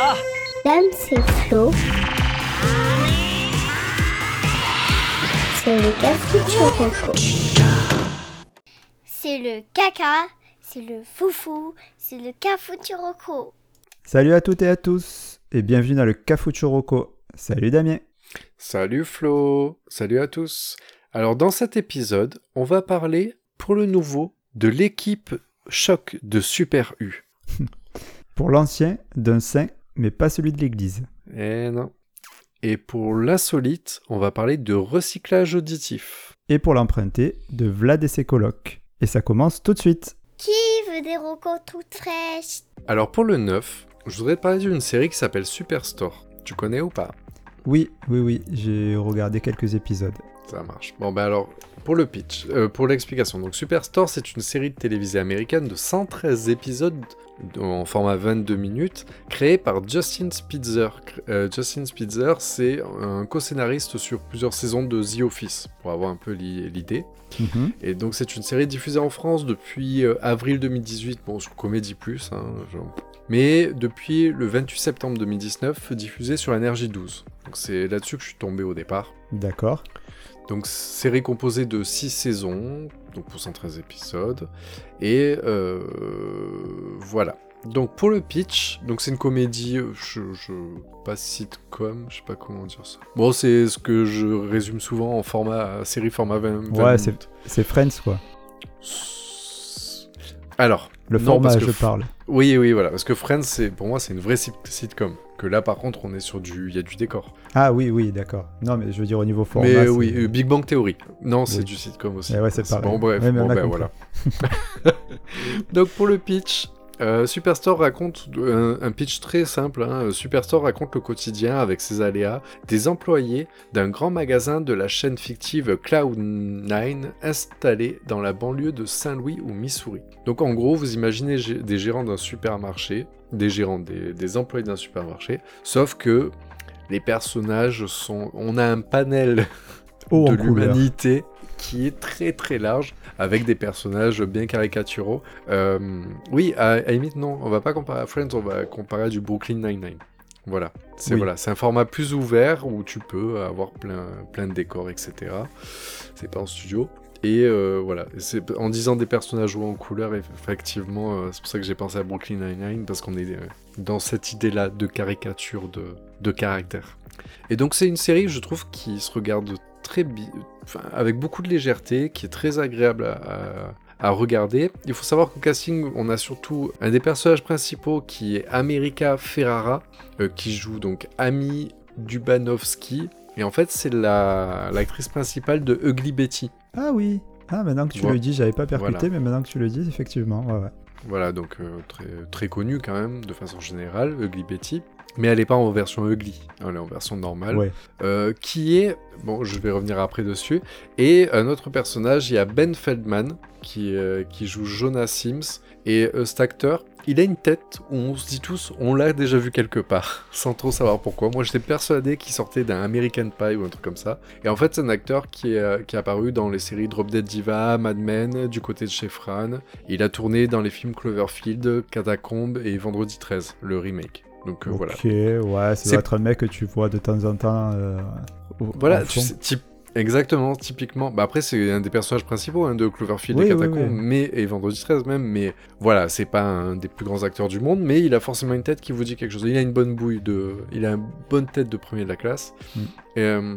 Ah Dame, c'est Flo. C'est le café C'est le caca, c'est le foufou, c'est le. Salut à toutes et à tous, et bienvenue dans le Cafuturoco. Salut Damien. Salut Flo, salut à tous. Alors dans cet épisode, on va parler pour le nouveau de l'équipe choc de Super U. Pour l'ancien, d'un saint, mais pas celui de l'église. Eh non. Et pour l'insolite, on va parler de recyclage auditif. Et pour l'emprunter, de Vlad et ses colocs. Et ça commence tout de suite. Qui veut des rocos toutes fraîches? Alors pour le neuf, je voudrais te parler d'une série qui s'appelle Superstore. Tu connais ou pas? Oui, oui, oui, j'ai regardé quelques épisodes. Ça marche. Bon, ben alors, pour le pitch, euh, pour l'explication. Donc, Superstore, c'est une série de télévisée américaine de 113 épisodes en format 22 minutes, créée par Justin Spitzer. Euh, Justin Spitzer, c'est un co-scénariste sur plusieurs saisons de The Office, pour avoir un peu l'idée. Mhm. Et donc, c'est une série diffusée en France depuis euh, avril 2018, bon, sur Comédie Plus, hein, genre. mais depuis le 28 septembre 2019, diffusée sur Énergie 12. Donc, c'est là-dessus que je suis tombé au départ. D'accord. Donc série composée de 6 saisons, donc pour 113 épisodes. Et euh, voilà. Donc pour le pitch, donc c'est une comédie, je, je, pas sitcom, je sais pas comment dire ça. Bon, c'est ce que je résume souvent en format série format 20, 20 Ouais, c'est Friends quoi. Alors, Le non, format, je parle. Oui, oui, voilà, parce que Friends, c'est pour moi, c'est une vraie sit- sitcom. Que là, par contre, on est sur du, il y a du décor. Ah oui, oui, d'accord. Non, mais je veux dire au niveau format. Mais oui, euh, Big Bang Theory. Non, c'est Oui. du sitcom aussi. Eh ouais, c'est pareil. Bon, bref, Ouais, bon, ben voilà. Donc, pour le pitch, euh, Superstore raconte un, un pitch très simple. hein. Superstore raconte le quotidien avec ses aléas des employés d'un grand magasin de la chaîne fictive Cloud9 installé dans la banlieue de Saint-Louis ou Missouri. Donc, en gros, vous imaginez des gérants d'un supermarché, des gérants, des, des employés d'un supermarché, sauf que les personnages sont. On a un panel de l'humanité qui est très très large avec des personnages bien caricaturaux. Euh, oui, à, à limite, non, on va pas comparer à Friends, on va comparer à du Brooklyn Nine-Nine. Voilà, c'est Oui. voilà, c'est un format plus ouvert où tu peux avoir plein, plein de décors, etc. C'est pas en studio. Et euh, voilà, en disant des personnages hauts en couleur, effectivement, euh, c'est pour ça que j'ai pensé à Brooklyn Nine-Nine, parce qu'on est euh, dans cette idée-là de caricature de, de caractère. Et donc c'est une série, je trouve, qui se regarde très bi- enfin, avec beaucoup de légèreté, qui est très agréable à, à- à regarder. Il faut savoir qu'au casting, on a surtout un des personnages principaux qui est America Ferrara, euh, qui joue donc Amy Dubanovsky. Et en fait, c'est la- l'actrice principale de Ugly Betty. Ah oui. Ah, maintenant que tu le dis, j'avais pas percuté, Voilà. mais maintenant que tu le dis, effectivement. Ouais, ouais. Voilà, donc euh, très, très connue quand même, de façon générale, Ugly Betty. Mais elle n'est pas en version Ugly, elle est en version normale. Ouais. Euh, qui est, bon, je vais revenir après dessus, et un autre personnage, il y a Ben Feldman, qui, euh, qui joue Jonah Sims, et euh, cet acteur, il a une tête où on se dit tous, on l'a déjà vu quelque part, sans trop savoir pourquoi. Moi, j'étais persuadé qu'il sortait d'un American Pie ou un truc comme ça. Et en fait, c'est un acteur qui est, qui est apparu dans les séries Drop Dead Diva, Mad Men, du côté de chez Fran. Il a tourné dans les films Cloverfield, Catacombe et Vendredi 13, le remake. Donc euh, voilà. Ok, ouais, ça C'est- doit être un mec que tu vois de temps en temps. euh, Voilà, tu sais, typ- exactement, typiquement. Bah après, c'est un des personnages principaux hein, de Cloverfield Oui, et oui, Catacombe, oui. mais et Vendredi 13 même. Mais voilà, c'est pas un des plus grands acteurs du monde, mais il a forcément une tête qui vous dit quelque chose. Il a une bonne bouille de, il a une bonne tête de premier de la classe. Mm. Et, euh,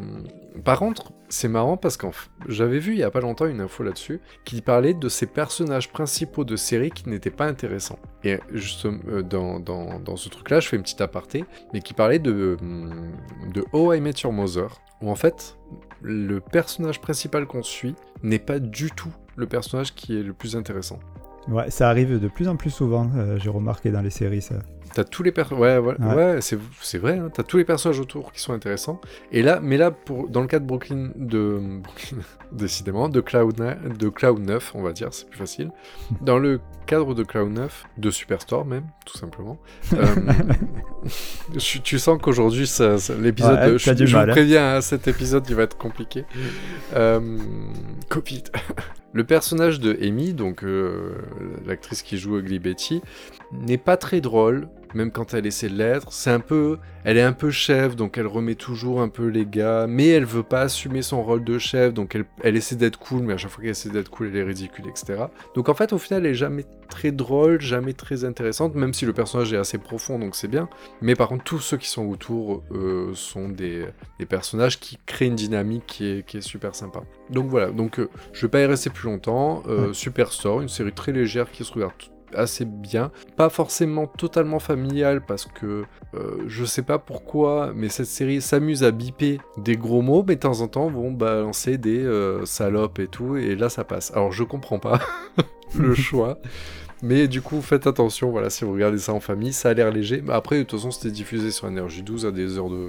par contre, c'est marrant parce qu'en f- j'avais vu il y a pas longtemps une info là-dessus qui parlait de ces personnages principaux de séries qui n'étaient pas intéressants. Et justement, euh, dans, dans, dans ce truc-là, je fais une petite aparté, mais qui parlait de, hum, de How I Met Your Mother, où en fait, le personnage principal qu'on suit n'est pas du tout le personnage qui est le plus intéressant. Ouais, ça arrive de plus en plus souvent, euh, j'ai remarqué dans les séries ça. T'as tous les personnages. Ouais, ouais, Ouais. ouais, c'est, vrai, hein, t'as tous les personnages autour qui sont intéressants. Et là, mais là, pour, dans le cas de Brooklyn, de. Décidément, de Cloud, de Cloud 9, on va dire, c'est plus facile. Dans le cadre de Cloud 9, de Superstore même, tout simplement. euh, tu sens qu'aujourd'hui, ça, ça- l'épisode. Ouais, je, du je mal, vous hein. préviens, hein, cet épisode, il va être compliqué. Euh, Covid. Le personnage de Amy, donc euh, l'actrice qui joue Ugly Betty, n'est pas très drôle, même quand elle essaie de l'être. C'est un peu, elle est un peu chef, donc elle remet toujours un peu les gars, mais elle veut pas assumer son rôle de chef, donc elle, elle essaie d'être cool, mais à chaque fois qu'elle essaie d'être cool, elle est ridicule, etc. Donc en fait, au final, elle est jamais très drôle, jamais très intéressante, même si le personnage est assez profond, donc c'est bien. Mais par contre, tous ceux qui sont autour euh, sont des, des personnages qui créent une dynamique qui est, qui est super sympa. Donc voilà, donc euh, je vais pas y rester plus longtemps. Euh, Ouais. Superstore, une série très légère qui se regarde assez bien. Pas forcément totalement familiale parce que euh, je sais pas pourquoi, mais cette série s'amuse à biper des gros mots, mais de temps en temps vont balancer des euh, salopes et tout, et là ça passe. Alors je comprends pas le choix. Mais du coup, faites attention, voilà, si vous regardez ça en famille, ça a l'air léger. Mais après, de toute façon, c'était diffusé sur Énergie 12 à des heures de...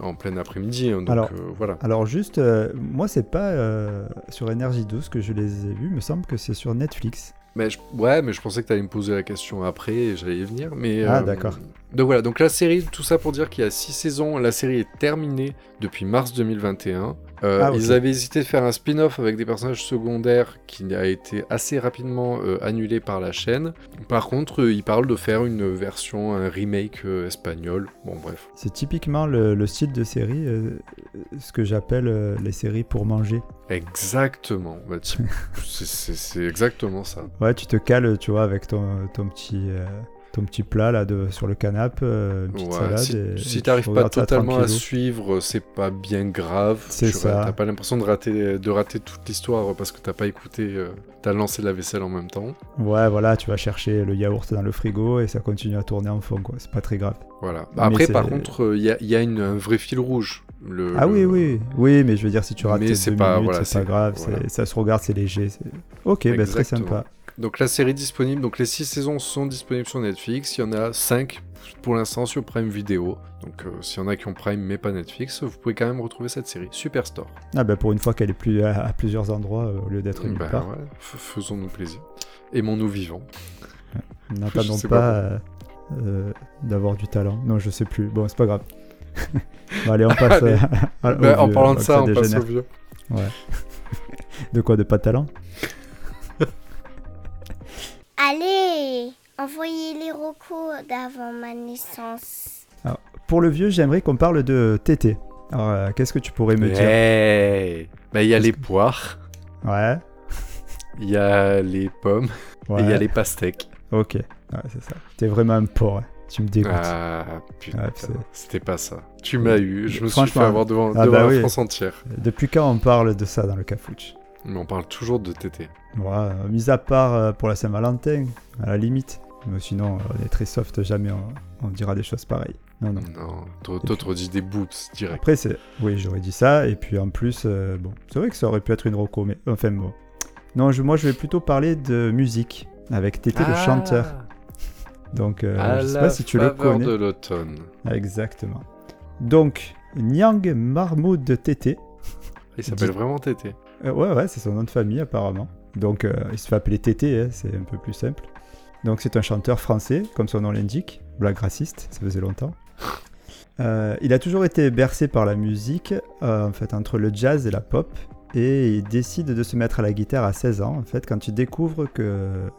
en plein après-midi, hein, donc Alors- euh, voilà. Alors juste, euh, moi c'est pas euh, sur Énergie 12 que je les ai vus, il me semble que c'est sur Netflix. Mais je- ouais, mais je pensais que tu allais me poser la question après et j'allais y venir. Mais, Ah, euh, d'accord. Donc voilà, donc la série, tout ça pour dire qu'il y a 6 saisons. La série est terminée depuis mars 2021. Euh, Ah. Ils avaient hésité de faire un spin-off avec des personnages secondaires qui a été assez rapidement euh, annulé par la chaîne. Par contre, euh, ils parlent de faire une version, un remake espagnol. Bon, bref. C'est typiquement le, le style de série, ce que j'appelle les séries pour manger. Exactement. Bah, c'est exactement ça. Ouais, tu te cales, tu vois, avec ton, ton petit... euh, ton petit plat là de, sur le canapé, euh, une petite Ouais, salade. si et- si t'arrives pas totalement à suivre, c'est pas bien grave. C'est Tu- ça. T'as pas l'impression de rater, de rater toute l'histoire parce que t'as pas écouté, euh, t'as lancé la vaisselle en même temps. Ouais, voilà, tu vas chercher le yaourt dans le frigo et ça continue à tourner en fond, quoi. C'est pas très grave. Voilà. Après, par contre, il y a, y a une- un vrai fil rouge. Le, Ah le- oui, oui, oui, mais je veux dire, si tu rates c'est pas- minutes, voilà, c'est pas grave, voilà. ça se regarde, c'est léger. Ok, bah, très sympa. Donc la série disponible, donc les 6 saisons sont disponibles sur Netflix. Il y en a 5 pour l'instant sur Prime Video. Donc euh, s'il y en a qui ont Prime mais pas Netflix, vous pouvez quand même retrouver cette série. Superstore. Ah bah pour une fois qu'elle est plus à, à plusieurs endroits euh, au lieu d'être nulle Bah part. ouais, faisons-nous plaisir. Aimons-nous vivants. N'attendons Je sais pas, pas euh, euh, d'avoir du talent. Non, je sais plus. Bon, c'est pas grave. bon, allez, on passe Allez. euh, Bah, en parlant de ça, on passe au vieux. De quoi? De pas de talent? Allez, envoyez les recos d'avant ma naissance. Pour le vieux, j'aimerais qu'on parle de Tété. Alors, euh, qu'est-ce que tu pourrais me dire? Hey Bah il y a les poires, Ouais. il y a les pommes ouais. et il y a les pastèques. Ok. Ouais, c'est ça. T'es vraiment un porc. hein. Tu me dégoûtes. Ah putain, Ouais, c'était pas ça. Tu m'as eu, je me suis fait avoir devant, ah devant bah la oui. France entière. Depuis quand on parle de ça dans le cafouche? Mais on parle toujours de tété. Ouais, mis à part euh, pour la Saint-Valentin, à la limite. Mais sinon, euh, on est très soft, jamais on, on dira des choses pareilles. Non, non. Non, toi toi, t'aurais dit des boobs direct. Après, c'est... Oui, j'aurais dit ça. Et puis en plus, euh, bon, c'est vrai que ça aurait pu être une roco, mais enfin bon. Non, je- moi je vais plutôt parler de musique avec Tété le chanteur. Donc, euh, Ah, À je sais la pas si tu le connais. de l'automne. Exactement. Donc, Nyang Mahmoud Tété. Il s'appelle vraiment tété. Euh, ouais, ouais, c'est son nom de famille apparemment. Donc, euh, il se fait appeler Tété, hein, c'est un peu plus simple. Donc, c'est un chanteur français, comme son nom l'indique, blague raciste, ça faisait longtemps. Euh, il a toujours été bercé par la musique, en fait, entre le jazz et la pop, et il décide de se mettre à la guitare à 16 ans, en fait, quand il découvre que.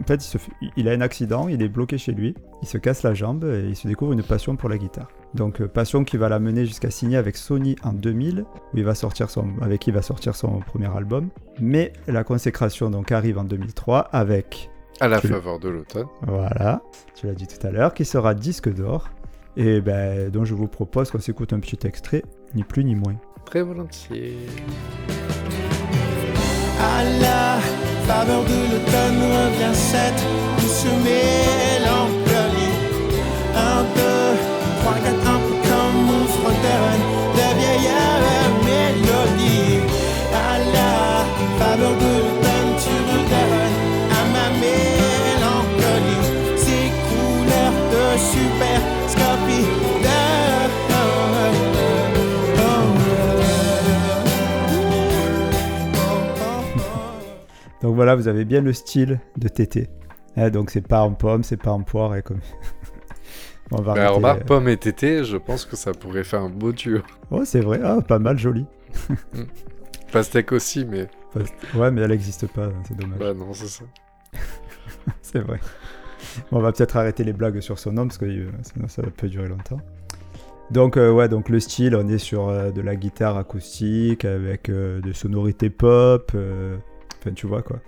En fait, il, se fait- il a un accident, il est bloqué chez lui, il se casse la jambe et il se découvre une passion pour la guitare. Donc, euh, passion qui va l'amener jusqu'à signer avec Sony en 2000, où il va sortir son, avec qui il va sortir son premier album. Mais la consécration donc arrive en 2003 avec, À la faveur de l'automne. voilà, tu l'as dit tout à l'heure, qui sera disque d'or. Et ben, donc je vous propose qu'on s'écoute un petit extrait, ni plus ni moins. Très volontiers. À la faveur de l'automne revient cette douce voilà, vous avez bien le style de Tété. Hein, donc c'est pas en pomme, c'est pas en poire. Et comme... On va Bah, arrêter, remarque, euh. pomme et tété, je pense que ça pourrait faire un beau duo. Oh, c'est vrai, ah, pas mal, joli. Pastèque aussi, mais Ouais, mais elle n'existe pas, c'est dommage. bah non, c'est ça. C'est vrai. Bon, on va peut-être arrêter les blagues sur son nom parce que euh, sinon ça peut durer longtemps. Donc euh, ouais, donc le style, on est sur euh, de la guitare acoustique avec des sonorités pop. Enfin, tu vois quoi.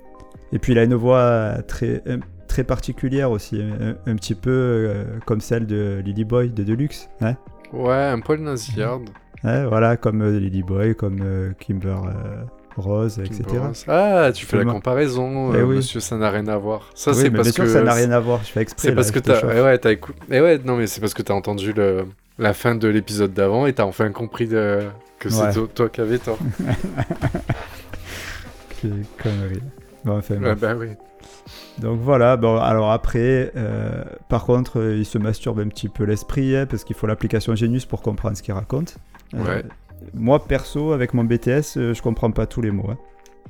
Et puis il a une voix très un- très particulière aussi, un, un petit peu euh, comme celle de Lily Boy de Deluxe. Hein Ouais, un poil nasillarde. Ouais, voilà, comme euh, Lily Boy, comme euh, Kimber euh, Rose, etc. Ah, tu fais la comparaison, Eh euh, oui. monsieur, ça n'a rien à voir. Ça, oui, c'est parce bien sûr que. ça n'a rien à voir. Je fais exprès. C'est parce que t'as. chauffe. Ouais, t'as écouté. Eh ouais, non, mais c'est parce que t'as entendu le... la fin de l'épisode d'avant et t'as enfin compris de... que c'est toi, toi qui avais tort. Quelle connerie. Bon, enfin, ouais, bref. bah oui. Donc voilà, bon, alors après, euh, par contre, euh, il se masturbe un petit peu l'esprit, hein, parce qu'il faut l'application Genius pour comprendre ce qu'il raconte. Euh, Ouais. Moi, perso, avec mon BTS, euh, je comprends pas tous les mots. hein.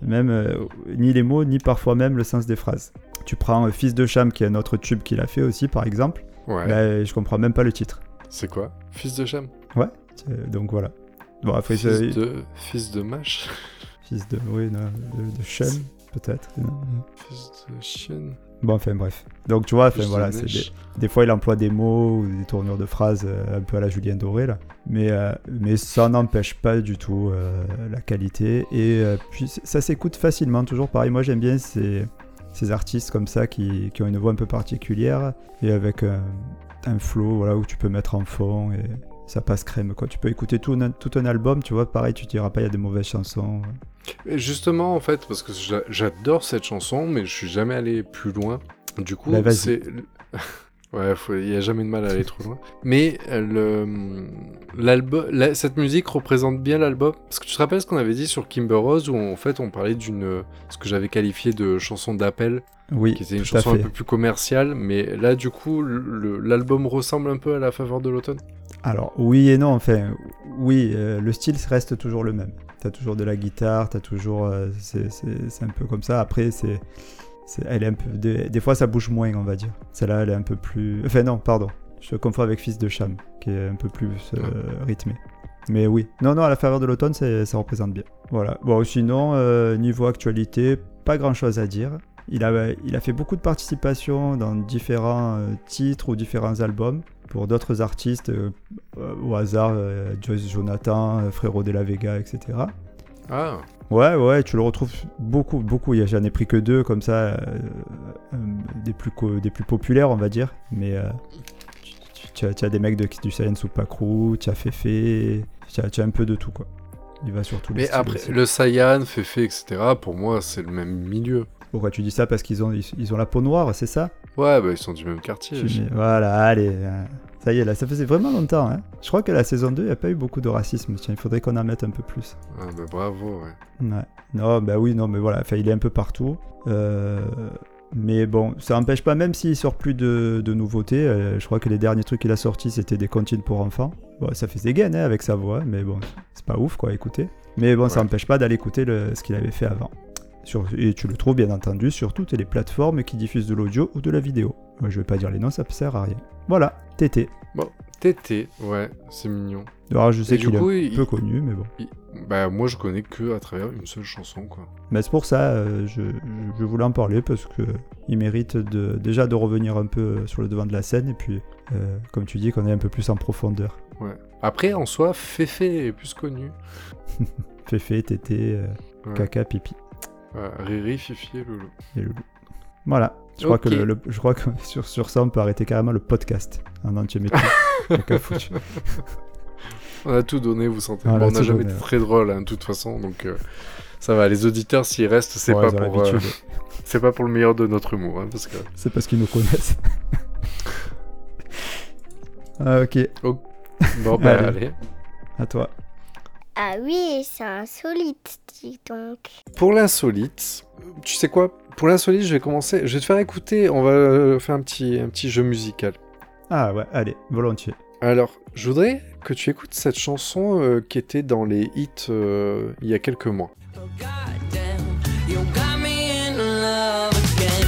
Même, ni les mots, ni parfois même le sens des phrases. Tu prends Fils de Cham, qui est un autre tube qu'il a fait aussi, par exemple, Ouais. bah, je comprends même pas le titre. C'est quoi? Fils de Cham? Ouais, donc voilà. Bon, après, Fils de... Fils de Mâche? Fils de, oui, non, de, de Cham, peut-être. Fils de chienne Bon, enfin bref. Donc tu vois, enfin de voilà, c'est Mèche. des, des fois il emploie des mots ou des tournures de phrases euh, un peu à la Julien Doré là. Mais, euh, mais ça n'empêche pas du tout euh, la qualité. Et euh, puis ça s'écoute facilement, toujours pareil. Moi j'aime bien ces, ces artistes comme ça qui, qui ont une voix un peu particulière et avec un, un flow voilà, où tu peux mettre en fond et ça passe crème. Quoi. Tu peux écouter tout un, tout un album, tu vois, pareil, tu te diras pas il y a des mauvaises chansons. Et justement, en fait, parce que j'a- j'adore cette chanson, mais je suis jamais allé plus loin. Du coup, Bah, c'est. ouais, il y a jamais de mal à aller trop loin. Mais euh, le la- cette musique représente bien l'album. Parce que tu te rappelles ce qu'on avait dit sur Kimber Rose, où en fait on parlait d'une ce que j'avais qualifié de chanson d'appel, Oui, qui était une chanson un peu plus commerciale. Mais là, du coup, l'album ressemble un peu à la faveur de l'automne. Alors oui et non, enfin oui, euh, le style reste toujours le même. T'as toujours de la guitare, t'as toujours, euh, c'est un peu comme ça. Après c'est, elle est un peu, des, des fois ça bouge moins, on va dire. Celle-là, elle est un peu plus, enfin non, pardon, je confonds avec Fils de Cham, qui est un peu plus euh, rythmé. Mais oui, non non, à la faveur de l'automne, ça représente bien. Voilà. Bon sinon euh, niveau actualité, pas grand-chose à dire. Il a, il a fait beaucoup de participations dans différents euh, titres ou différents albums pour d'autres artistes au hasard, Joyce Jonathan, Frérot de la Vega, etc. Ah, Ouais, ouais, tu le retrouves beaucoup, beaucoup. J'en ai pris que deux comme ça, euh, euh, des, plus des plus populaires, on va dire. Mais euh, tu, as, des mecs de, du Saiyan Supakru, tu as Fefe, tu as, un peu de tout, quoi. Il va sur tous les mais après, aussi. le Saiyan, Fefe, etc., pour moi, c'est le même milieu. Pourquoi tu dis ça? Parce qu'ils ont, ils, ils ont la peau noire, c'est ça? Ouais, bah ils sont du même quartier. Voilà, allez. Ça y est, là, ça faisait vraiment longtemps. Hein. Je crois que la saison 2, il n'y a pas eu beaucoup de racisme. Tiens, il faudrait qu'on en mette un peu plus. Ah, bah bravo, ouais. Ouais. Non, bah oui, non, mais voilà, enfin, il est un peu partout. Euh, Mais bon, ça n'empêche pas, même s'il sort plus de, de nouveautés, euh, je crois que les derniers trucs qu'il a sortis, c'était des comptines pour enfants. Bon, ça faisait gain hein, avec sa voix, mais bon, c'est pas ouf, quoi, à écouter. Mais bon, ça n'empêche pas d'aller écouter le- ce qu'il avait fait avant. Sur- et tu le trouves, bien entendu, sur toutes les plateformes qui diffusent de l'audio ou de la vidéo. Moi, je vais pas dire les noms, ça sert à rien. Voilà, Tété. Tété, ouais, c'est mignon. Alors, je sais qu'il est coup, un il- peu connu, mais bon. il- Bah moi je connais que à travers une seule chanson, quoi. Mais c'est pour ça, euh, je, je- voulais en parler parce que il mérite de, déjà de revenir un peu sur le devant de la scène et puis, euh, comme tu dis, qu'on est un peu plus en profondeur. Ouais. Après, en soi, Fefe est plus connu. Féfé, tété, euh, Ouais. caca, pipi Ouais, Riri, Fifi et Loulou. et loulou. Voilà. Je crois, Ok. que, le, le- je crois que sur, sur ça, on peut arrêter carrément le podcast en entier foutu. On a tout donné, vous sentez. On a Bon, on n'a jamais donné, été très drôle, hein, de toute façon, donc euh, ça va. Les auditeurs, s'ils restent, c'est Ouais, pas pour, euh, l'habitude. c'est pas pour le meilleur de notre humour, hein, parce que. C'est parce qu'ils nous connaissent. ah, ok, Bon, bah Allez. allez. à toi. Ah oui, c'est insolite, dis donc. Pour l'insolite, tu sais quoi? Pour l'insolite, je vais commencer. Je vais te faire écouter. On va euh, faire un petit, un petit jeu musical. Ah ouais, allez, volontiers. Alors, je voudrais que tu écoutes cette chanson euh, qui était dans les hits euh, il y a quelques mois. Goddamn, you got me in love again.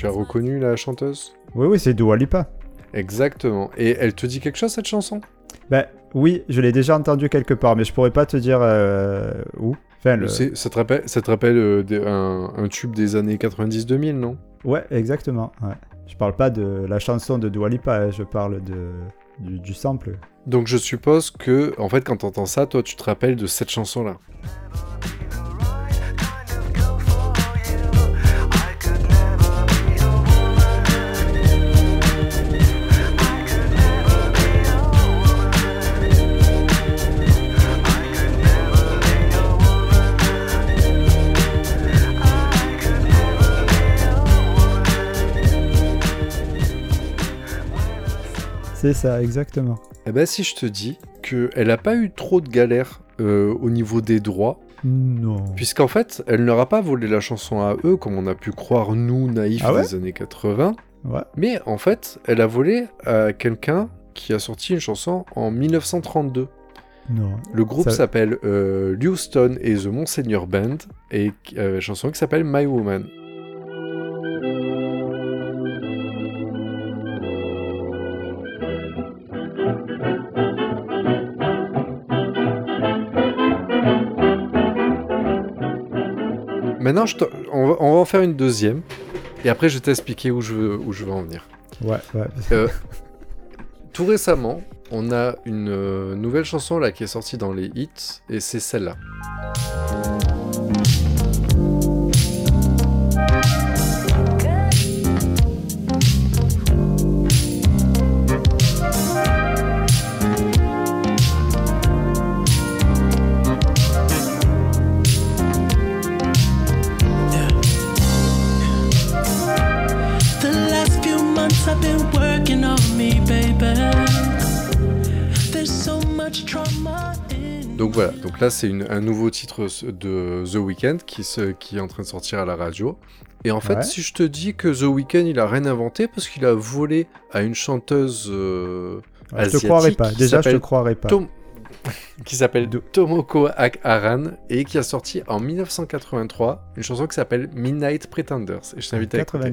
So many reconnu la chanteuse Oui, oui, c'est Dua Lipa. Exactement. Et elle te dit quelque chose cette chanson? Ben oui, je l'ai déjà entendu quelque part, mais je pourrais pas te dire euh, où. Enfin, le... C'est- Ça te rappelle, ça te rappelle euh, un, un tube des années 90-2000, non? Ouais, exactement. Ouais. Je parle pas de la chanson de Dua Lipa, hein, je parle de du, du sample. Donc je suppose que, en fait, quand t'entends ça, toi, tu te rappelles de cette chanson-là. C'est ça, exactement. Eh ben, si je te dis qu'elle n'a pas eu trop de galères euh, au niveau des droits, Non. puisqu'en fait, elle leur a pas volé la chanson à eux, comme on a pu croire, nous, naïfs Ah ouais des années 80, Ouais. mais en fait, elle a volé à quelqu'un qui a sorti une chanson en 1932. Non. Le groupe Ça- s'appelle euh, Houston et The Monseigneur Band, et euh, une chanson qui s'appelle My Woman. Maintenant, je te- on, va, on va en faire une deuxième, et après je vais t'expliquer où je veux, où je veux en venir. Ouais, ouais. Euh, tout récemment, on a une euh, nouvelle chanson là qui est sortie dans les hits et c'est celle-là. Donc voilà, donc là c'est un nouveau titre de The Weeknd qui, se- qui est en train de sortir à la radio. Et en fait, Ouais. si je te dis que The Weeknd il a rien inventé parce qu'il a volé à une chanteuse euh, je te asiatique croirais pas. Déjà, je te croirais pas. Tom- qui s'appelle Tomoko Aran et qui a sorti en 1983 une chanson qui s'appelle Midnight Pretenders. Et je t'invite à écouter.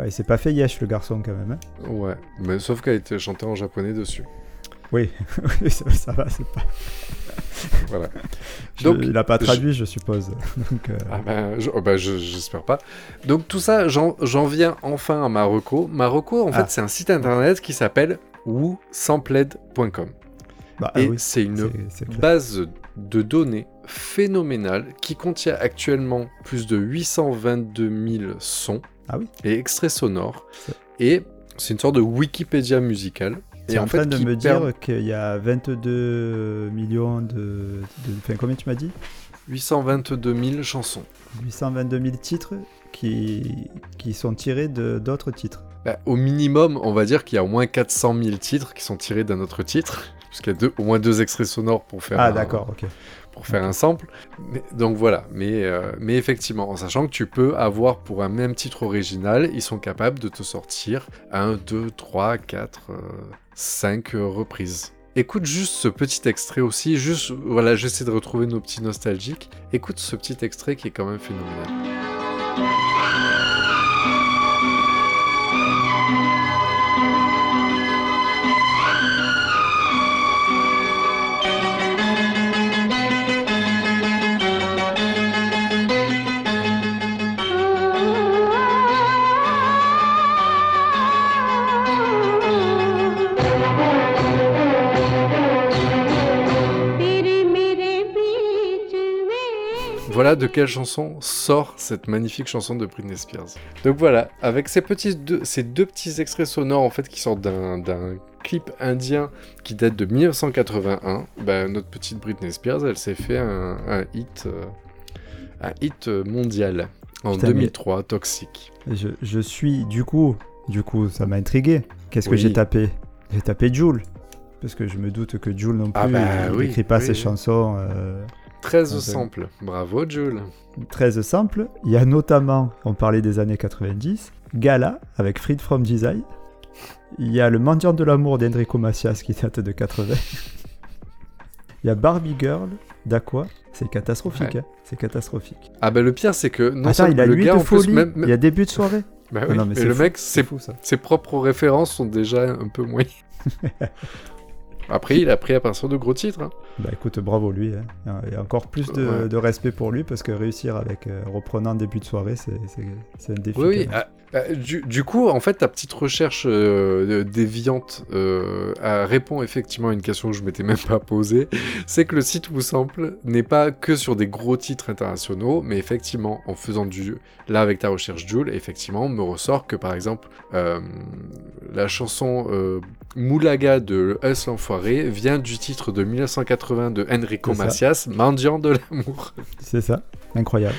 Ouais, il s'est pas fait yesh le garçon quand même. hein. Ouais, mais sauf qu'elle était chantée en japonais dessus. Oui, ça, ça va, c'est pas. Voilà. Je- Donc, il a pas traduit, je, suppose. Donc, euh, Ah ben, je- oh ben, je- j'espère pas. Donc tout ça, j'en viens enfin à Marocco. Marocco, en Ah. fait, c'est un site internet qui s'appelle woosampled.com. bah, ah Et oui, c'est une base de données phénoménale qui contient actuellement plus de 822 000 sons Ah oui. et extraits sonores. C'est- Et c'est une sorte de Wikipédia musicale. C'est Et en, en fait, train de me dire qu'il y a 22 millions de. de... Enfin, combien tu m'as dit? 822 000 chansons. 822 000 titres qui, qui sont tirés d'autres titres. Bah, au minimum, on va dire qu'il y a au moins 400 000 titres qui sont tirés d'un autre titre. Puisqu'il y a deux- au moins deux extraits sonores pour faire, Ah, un, d'accord, ok. pour faire un sample. Mais- donc voilà, mais, euh, mais effectivement, en sachant que tu peux avoir pour un même titre original, ils sont capables de te sortir 1, 2, 3, 4, 5 reprises. Écoute juste ce petit extrait aussi, juste, voilà, j'essaie de retrouver nos petits nostalgiques. Écoute ce petit extrait qui est quand même phénoménal. Voilà de quelle chanson sort cette magnifique chanson de Britney Spears. Donc voilà, avec ces, petits deux, ces deux petits extraits sonores en fait qui sortent d'un clip indien qui date de 1981, bah, notre petite Britney Spears, elle s'est fait un, un hit, euh, un hit mondial en Putain, mais- 2003, Toxic. Je, je suis, du coup, du coup, ça m'a intrigué. Qu'est-ce que j'ai tapé? J'ai tapé Joule. Parce que je me doute que Joule non plus, Ah bah il oui, n'écrit pas oui, ses chansons. euh, 13 Ouais. samples. Bravo, Jules. 13 samples. Il y a notamment, on parlait des années 90, Gala avec Freed from Design. Il y a Le mendiant de l'amour d'Enrico Macias qui date de 80. Il y a Barbie Girl d'Aqua. C'est catastrophique. Ouais. hein. C'est catastrophique. Ah bah le pire c'est que non Attends, seulement il a le nuit gars de en plus folie. même, Il y a début de soirée. Bah Ah oui, non, mais le fou, mec c'est ses, fou ça. ses propres références sont déjà un peu moyennes. Après il a pris à partir de gros titres. hein. Bah écoute, bravo lui. hein. A encore plus de, Ouais. de respect pour lui parce que réussir avec euh, reprenant début de soirée, c'est un défi. Oui, oui. ah, ah, du, du coup, en fait, ta petite recherche euh, déviante euh, répond effectivement à une question que je m'étais même pas posée. C'est que le site Sample n'est pas que sur des gros titres internationaux, mais effectivement, en faisant du... Là, avec ta recherche Joule, effectivement, on me ressort que, par exemple, euh, la chanson euh, Moulaga de Us l'Enfoiré vient du titre de 1980 de Enrico. Macias, Mendiant de l'amour. C'est ça. Incroyable.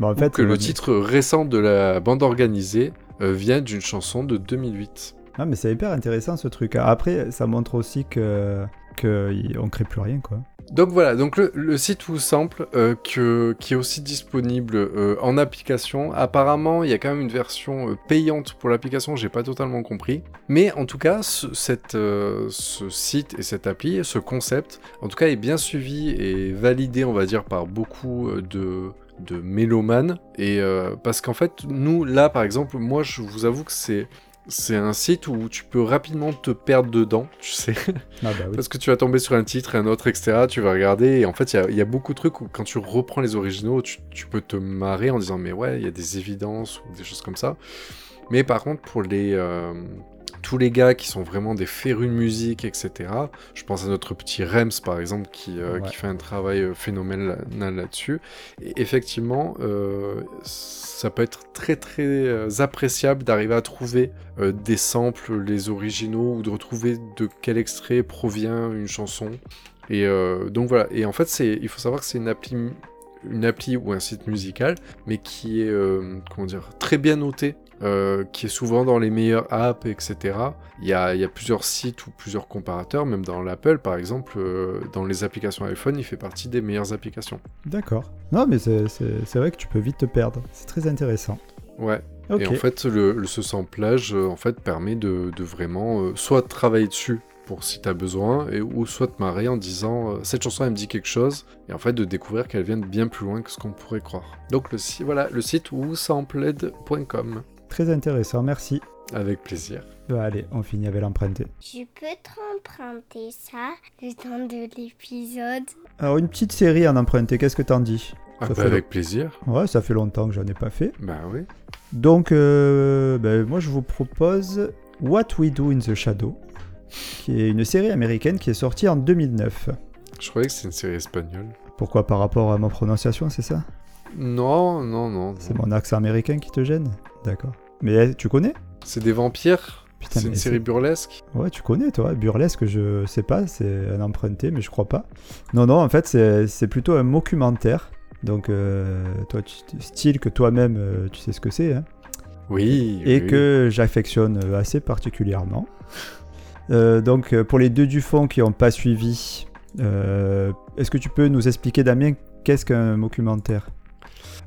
Bon, en Ou fait, que le euh, titre récent de la bande organisée euh, vient d'une chanson de 2008. Ah, mais c'est hyper intéressant ce truc. Après, ça montre aussi que, que y- on crée plus rien, quoi. Donc voilà, donc le, site vous sample euh, qui est aussi disponible euh, en application. Apparemment, il y a quand même une version euh, payante pour l'application, j'ai pas totalement compris. Mais en tout cas, ce, ce site et cette appli, ce concept, en tout cas, est bien suivi et validé, on va dire, par beaucoup de de mélomanes et parce qu'en fait nous là par exemple moi je vous avoue que c'est c'est un site où tu peux rapidement te perdre dedans tu sais Ah, bah oui. Parce que tu vas tomber sur un titre, un autre, etc. Tu vas regarder, et en fait, il y a- il y, a beaucoup de trucs où quand tu reprends les originaux, tu, tu peux te marrer en disant, mais ouais, il y a des évidences ou des choses comme ça. Mais par contre, pour les. euh, tous les gars qui sont vraiment des férus de musique, etc. Je pense à notre petit Rems, par exemple, qui, euh, Ouais. qui fait un travail euh, phénoménal là-dessus. Et effectivement, euh, ça peut être très très appréciable d'arriver à trouver euh, des samples, les originaux, ou de retrouver de quel extrait provient une chanson. Et donc voilà. Et en fait, c'est, il faut savoir que c'est une appli, une appli ou un site musical, mais qui est, euh, comment dire, très bien noté. Euh, qui est souvent dans les meilleures apps, etc. Il y a, il y a plusieurs sites ou plusieurs comparateurs, même dans l'Apple par exemple, euh, dans les applications iPhone, il fait partie des meilleures applications. D'accord. Non, mais c'est vrai que tu peux vite te perdre. C'est très intéressant. Ouais, Ok. Et en fait, le, le- ce samplage euh, en fait, permet de, de vraiment euh, soit travailler dessus pour si tu as besoin, et, ou soit te marrer en disant euh, cette chanson elle me dit quelque chose, et en fait de découvrir qu'elle vient de bien plus loin que ce qu'on pourrait croire. Donc le, voilà, le site whosampled.com. Très intéressant, merci. Avec plaisir. Bah, allez, on finit avec l'emprunté. Je peux t'emprunter ça le temps de l'épisode? Alors, une petite série en emprunté, qu'est-ce que t'en dis? Ah bah, avec plaisir. Ouais, ça fait longtemps que j'en ai pas fait. Bah oui. Donc, euh, ben, moi, je vous propose What We Do in the Shadow, qui est une série américaine qui est sortie en 2009. Je croyais que c'était une série espagnole. Pourquoi? Par rapport à ma prononciation, c'est ça? Non, non, non. C'est mon accent américain qui te gêne D'accord. Mais eh, tu connais? C'est des vampires C'est une série burlesque Ouais, tu connais, toi. Burlesque, je sais pas, c'est un emprunté, mais je crois pas. Non, non, en fait, c'est plutôt un documentaire. Donc, euh, toi, tu, style que toi-même, euh, tu sais ce que c'est, hein, Oui. et oui. que j'affectionne euh, assez particulièrement. Euh, donc, pour les deux du fond qui n'ont pas suivi, est-ce que tu peux nous expliquer, Damien, qu'est-ce qu'un documentaire?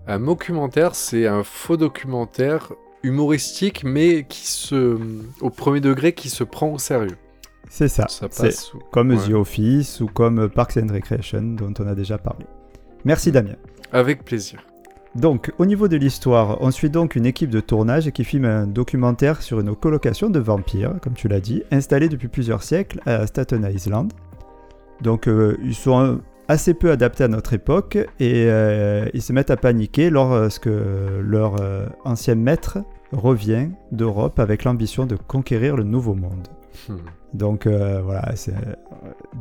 Un documentaire, c'est un faux documentaire humoristique, mais qui se, au premier degré, qui se prend au sérieux. C'est ça. Ça passe. ou- comme Ouais. The Office ou comme Parks and Recreation, dont on a déjà parlé. Merci, Damien. Avec plaisir. Donc, au niveau de l'histoire, on suit donc une équipe de tournage qui filme un documentaire sur une colocation de vampires, comme tu l'as dit, installée depuis plusieurs siècles à Staten Island. Donc, euh, ils sont euh, assez peu adaptés à notre époque et euh, ils se mettent à paniquer lorsque leur euh, ancien maître revient d'Europe avec l'ambition de conquérir le nouveau monde. Hmm. Donc euh, voilà, c'est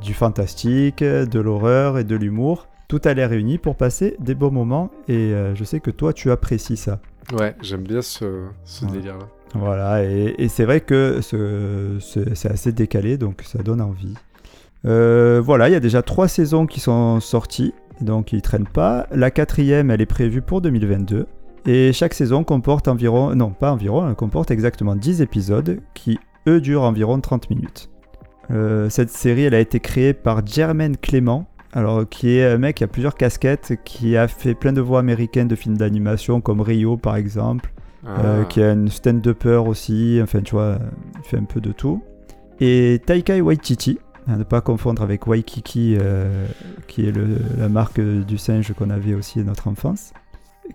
du fantastique, de l'horreur et de l'humour. Tout a l'air réuni pour passer des bons moments et je sais que toi tu apprécies ça. Ouais, j'aime bien ce, ce Ouais. délire-là. Voilà, et, et c'est vrai que ce- ce- c'est assez décalé donc ça donne envie. Euh, voilà, il y a déjà trois saisons qui sont sorties, donc ils traînent pas. La quatrième, elle est prévue pour 2022. Et chaque saison comporte environ, non pas environ, elle comporte exactement 10 épisodes qui, eux, durent environ 30 minutes. Euh, cette série, elle a été créée par Jermaine Clément Alors, qui est un mec qui a plusieurs casquettes, qui a fait plein de voix américaines de films d'animation, comme Rio par exemple, euh, Ah. qui a une stand-upper aussi, enfin tu vois, il fait un peu de tout. Et Taika Waititi, à ne pas confondre avec Waikiki, euh, qui est le- la marque du singe qu'on avait aussi à notre enfance,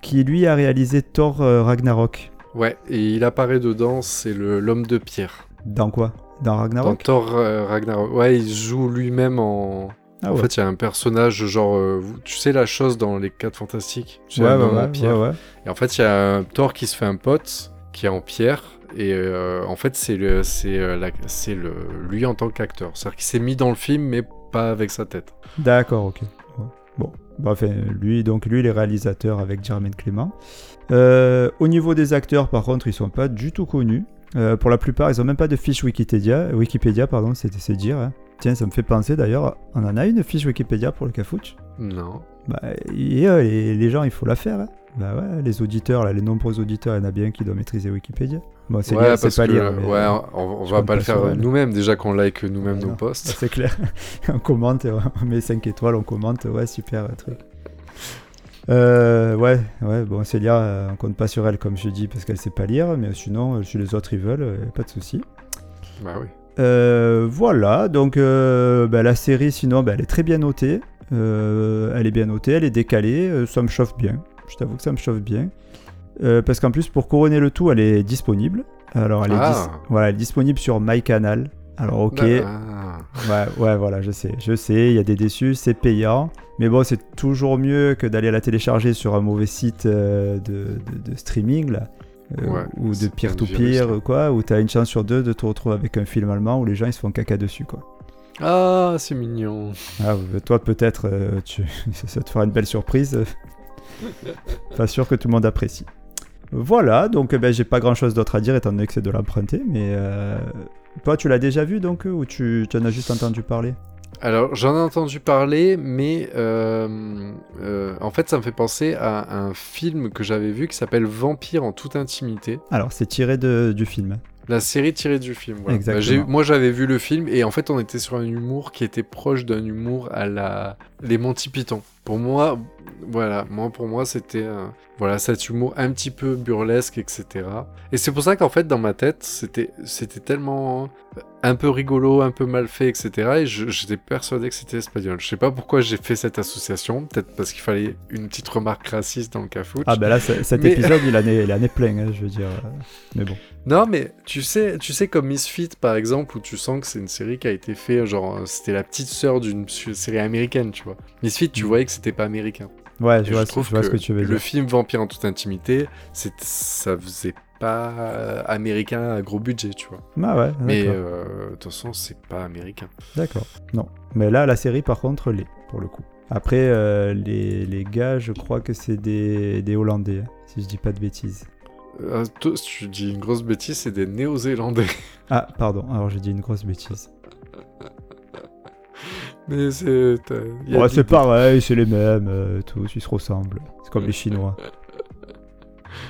qui lui a réalisé Thor euh, Ragnarok. Ouais, et il apparaît dedans, c'est l'homme de pierre. Dans quoi? Dans Dans Ragnarok Thor euh, Ragnarok. Ouais, il joue lui-même en. Ah En ouais. fait, il y a un personnage, genre, euh, tu sais, la chose dans les 4 Fantastiques? Tu sais, ouais, ouais, en pierre. Et en fait, il y a un Thor qui se fait un pote, qui est en pierre, et euh, en fait, c'est le, c'est euh, c'est le, lui en tant qu'acteur. C'est-à-dire qu'il s'est mis dans le film, mais pas avec sa tête. D'accord, ok. Ouais. Bon, Bah, enfin, lui, donc lui, il est réalisateur avec Jermaine Clément. Euh, au niveau des acteurs, par contre, ils sont pas du tout connus. Euh, pour la plupart, ils ont même pas de fiche Wikipédia. Wikipédia, pardon, c'est c'est dire. hein. Tiens, ça me fait penser d'ailleurs, on en a une fiche Wikipédia pour le Cafouche? Non. Bah, et, euh, les, les gens, il faut la faire. hein. Bah ouais, les auditeurs, là, les nombreux auditeurs, il y en a bien qui doivent maîtriser Wikipédia. Bon, c'est Ouais, c'est pas que, lire. mais, ouais, euh, on, on va pas le faire nous-mêmes, déjà qu'on like nous-mêmes nos posts. C'est clair. on commente, on met 5 étoiles, on commente, ouais, super euh, truc. Euh, ouais, ouais, bon, Célia, euh, on compte pas sur elle, comme je dis, parce qu'elle sait pas lire, mais sinon, si les autres ils veulent, euh, pas de souci. Bah oui. Euh, voilà, donc euh, bah, la série, sinon, bah, elle est très bien notée. Euh, elle est bien notée, elle est décalée, ça me chauffe bien. Je t'avoue que ça me chauffe bien. Parce qu'en plus, pour couronner le tout, elle est disponible. Alors, elle est, Ah. dis- voilà, elle est disponible sur MyCanal. Alors, ok, Ah. Ouais, ouais, voilà, je sais. Je sais, il y a des déçus, c'est payant. Mais bon, c'est toujours mieux que d'aller la télécharger sur un mauvais site de, de- de streaming, là. Euh, Ouais, ou de peer-to-peer, là. quoi. Où t'as une chance sur deux de te retrouver avec un film allemand où les gens ils se font caca dessus, quoi. Ah, c'est mignon. Ah, euh, toi, peut-être, euh, tu... ça te fera une belle surprise. Pas sûr que tout le monde apprécie. Voilà, donc eh ben, j'ai pas grand chose d'autre à dire étant donné que c'est de l'emprunter, mais euh, toi tu l'as déjà vu donc ou tu, tu en as juste entendu parler? Alors, j'en ai entendu parler, mais euh, euh, en fait, ça me fait penser à un film que j'avais vu qui s'appelle Vampire en toute intimité. Alors c'est tiré de, du film. La série tirée du film. Voilà. Exactement. Bah, j'ai- moi, j'avais vu le film et en fait, on était sur un humour qui était proche d'un humour à la les Monty Python. Pour moi, voilà, moi pour moi, c'était euh, voilà cet humour un petit peu burlesque, etc. Et c'est pour ça qu'en fait, dans ma tête, c'était c'était tellement un peu rigolo, un peu mal fait, etc. Et j'étais persuadé que c'était espagnol. Je sais pas pourquoi j'ai fait cette association. Peut-être parce qu'il fallait une petite remarque raciste dans le cafouche. Ah ben là cet Mais- épisode il en est, il en est plein, hein, je veux dire. euh, Mais bon. Non, mais tu sais, tu sais comme Misfit par exemple, où tu sens que c'est une série qui a été faite, genre euh, c'était la petite sœur d'une série américaine, tu vois. Misfit, tu Mm. voyais que c'était pas américain. Ouais, je vois, ce- je vois ce que tu veux le film Vampire en toute intimité, ça faisait pas euh, américain à gros budget, tu vois. Ah ouais, Mais euh, de toute façon, c'est pas américain. D'accord. Non. Mais là la série par contre l'est pour le coup. Après euh, les, les gars je crois que c'est des, des Hollandais, hein, si je dis pas de bêtises. Euh, tu dis une grosse bêtise, c'est des Néo-Zélandais. Ah pardon, alors j'ai dit une grosse bêtise. Mais c'est. Ouais c'est pareil, c'est les mêmes, euh, tous ils se ressemblent. C'est comme les Chinois.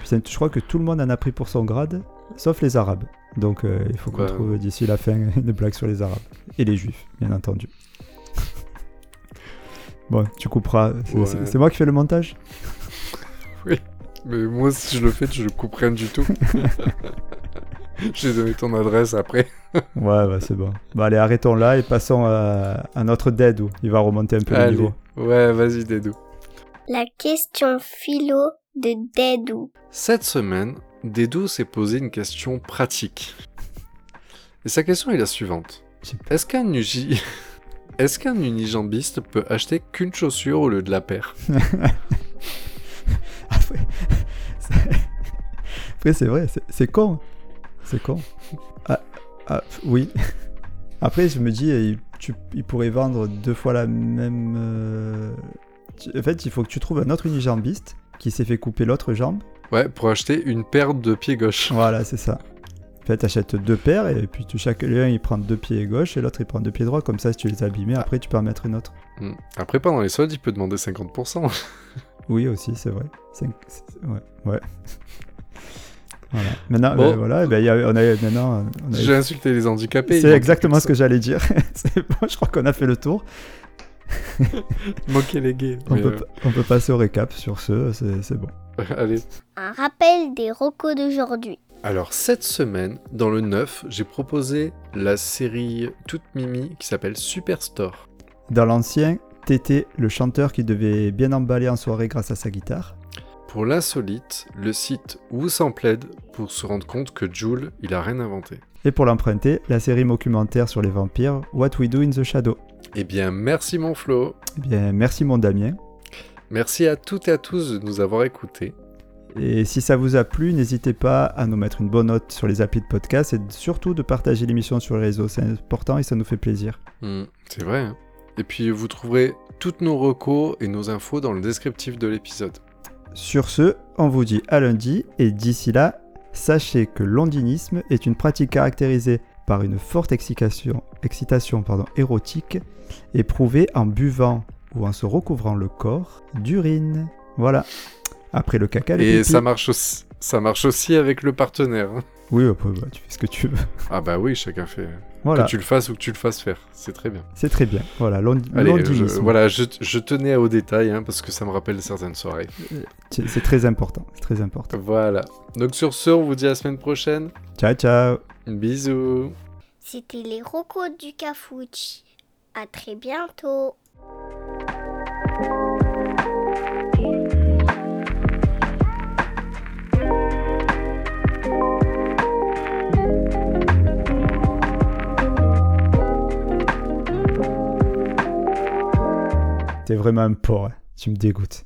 Putain, je crois que tout le monde en a pris pour son grade, sauf les Arabes. Donc euh, il faut qu'on Bah, trouve d'ici la fin une blague sur les Arabes. Et les Juifs, bien entendu. bon, tu couperas. C'est Ouais. moi qui fais le montage Mais moi, si je le fais, je le coupe rien du tout. J'ai donné ton adresse après. Ouais, bah, c'est bon. Bon, allez, arrêtons là et passons à, à notre Dead où il va remonter un peu le Allez. niveau. Ouais, vas-y, Dédou. La question philo de Dédou. Cette semaine, Dédou s'est posé une question pratique. Et sa question est la suivante. Est-ce qu'un ugi... Est-ce qu'un unijambiste peut acheter qu'une chaussure au lieu de la paire? Après, c'est- Après, c'est vrai, c'est- con. C'est con. Ah, ah, oui. Après, je me dis, il, tu- il pourrait vendre deux fois la même. euh, En fait, il faut que tu trouves un autre unijambiste qui s'est fait couper l'autre jambe. Ouais, pour acheter une paire de pieds gauche. Voilà, c'est ça. En fait, t'achètes deux paires et puis tu, chacun il prend deux pieds gauche et l'autre il prend deux pieds droits. Comme ça, si tu les as abîmés, après tu peux en mettre une autre. Hmm. Après, pendant les soldes, il peut demander 50%. Oui, aussi, c'est vrai. Cinq- c'est- Ouais, ouais. voilà. Maintenant, Bon. ben, voilà, ben, y a- on a maintenant. on a- J'ai insulté les handicapés. C'est exactement ce que j'allais dire. Bon, je crois qu'on a fait le tour. Manquait les gays. On peut, on peut passer au récap sur ce, c'est bon. euh, Allez. Un rappel des recos d'aujourd'hui. Alors, cette semaine, dans le 9, j'ai proposé la série toute mimi qui s'appelle Superstore. Dans l'ancien, Tété, le chanteur qui devait bien emballer en soirée grâce à sa guitare. Pour l'insolite, le site Où s'en plaide pour se rendre compte que Jules, il a rien inventé. Et pour l'emprunter, la série documentaire sur les vampires, What We Do in the Shadow. Eh bien, merci mon Flo. Eh bien, merci mon Damien. Merci à toutes et à tous de nous avoir écoutés. Et si ça vous a plu, n'hésitez pas à nous mettre une bonne note sur les applis de podcast et surtout de partager l'émission sur les réseaux. C'est important et ça nous fait plaisir. Hmm, c'est vrai. hein. Et puis, vous trouverez toutes nos recos et nos infos dans le descriptif de l'épisode. Sur ce, on vous dit à lundi et d'ici là, sachez que l'ondinisme est une pratique caractérisée par une forte excitation, excitation pardon, érotique éprouvée en buvant ou en se recouvrant le corps d'urine. Voilà. Après le caca, le Et pipi. ça marche aussi. Ça marche aussi avec le partenaire. hein. Oui, bah, tu fais ce que tu veux. Ah bah oui, chacun fait. Voilà, Que tu le fasses ou que tu le fasses faire. C'est très bien. c'est très bien. Voilà, l'ondinisme. voilà, je, je tenais aux détails hein, parce que ça me rappelle certaines soirées. C'est c'est très important. C'est très important. Voilà. Donc sur ce, on vous dit à la semaine prochaine. Ciao, ciao. Bisous. C'était les recos du Cafouche. À très bientôt. T'es vraiment un porc. hein. Tu me dégoûtes.